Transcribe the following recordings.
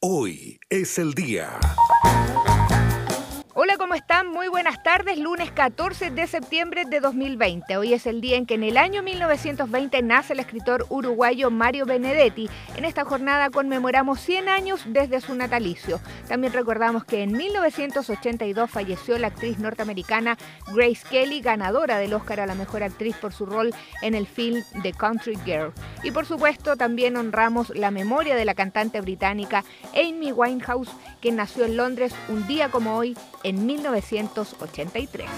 Hoy es el día. Hola, ¿cómo están? Muy buenas tardes, lunes 14 de septiembre de 2020. Hoy es el día en que en el año 1920 nace el escritor uruguayo Mario Benedetti. En esta jornada conmemoramos 100 años desde su natalicio. También recordamos que en 1982 falleció la actriz norteamericana Grace Kelly, ganadora del Oscar a la Mejor Actriz por su rol en el film The Country Girl. Y por supuesto también honramos la memoria de la cantante británica Amy Winehouse, que nació en Londres un día como hoy en 1983.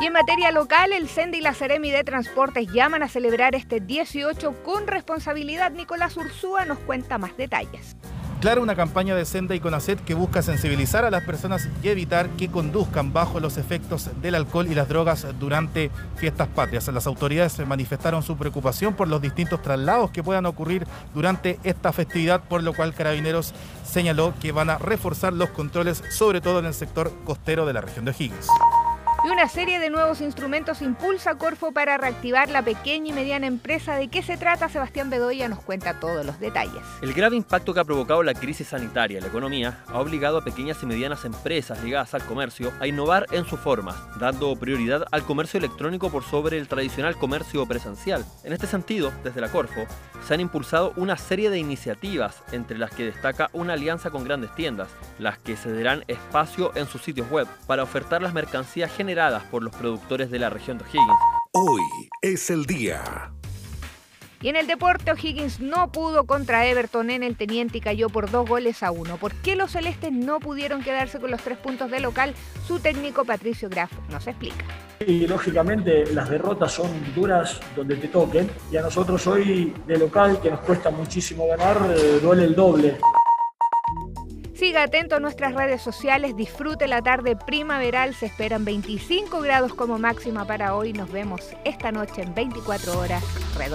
Y en materia local, el CENDE y la Ceremi de Transportes llaman a celebrar este 18 con responsabilidad. Nicolás Ursúa nos cuenta más detalles. Claro, una campaña de Senda y Conacet que busca sensibilizar a las personas y evitar que conduzcan bajo los efectos del alcohol y las drogas durante fiestas patrias. Las autoridades manifestaron su preocupación por los distintos traslados que puedan ocurrir durante esta festividad, por lo cual Carabineros señaló que van a reforzar los controles, sobre todo en el sector costero de la región de O'Higgins. Y una serie de nuevos instrumentos impulsa Corfo para reactivar la pequeña y mediana empresa. ¿De qué se trata? Sebastián Bedoya nos cuenta todos los detalles. El grave impacto que ha provocado la crisis sanitaria en la economía ha obligado a pequeñas y medianas empresas ligadas al comercio a innovar en su forma, dando prioridad al comercio electrónico por sobre el tradicional comercio presencial. En este sentido, desde la Corfo, se han impulsado una serie de iniciativas, entre las que destaca una alianza con grandes tiendas, las que cederán espacio en sus sitios web para ofertar las mercancías generadas por los productores de la región de O'Higgins. Hoy es el día. Y en el deporte, O'Higgins no pudo contra Everton en el Teniente y cayó por dos goles a uno. ¿Por qué los celestes no pudieron quedarse con los tres puntos de local? Su técnico Patricio Graf nos explica. Y lógicamente las derrotas son duras donde te toquen. Y a nosotros hoy de local, que nos cuesta muchísimo ganar, eh, duele el doble. Siga atento a nuestras redes sociales, disfrute la tarde primaveral, se esperan 25 grados como máxima para hoy, nos vemos esta noche en 24 horas, Red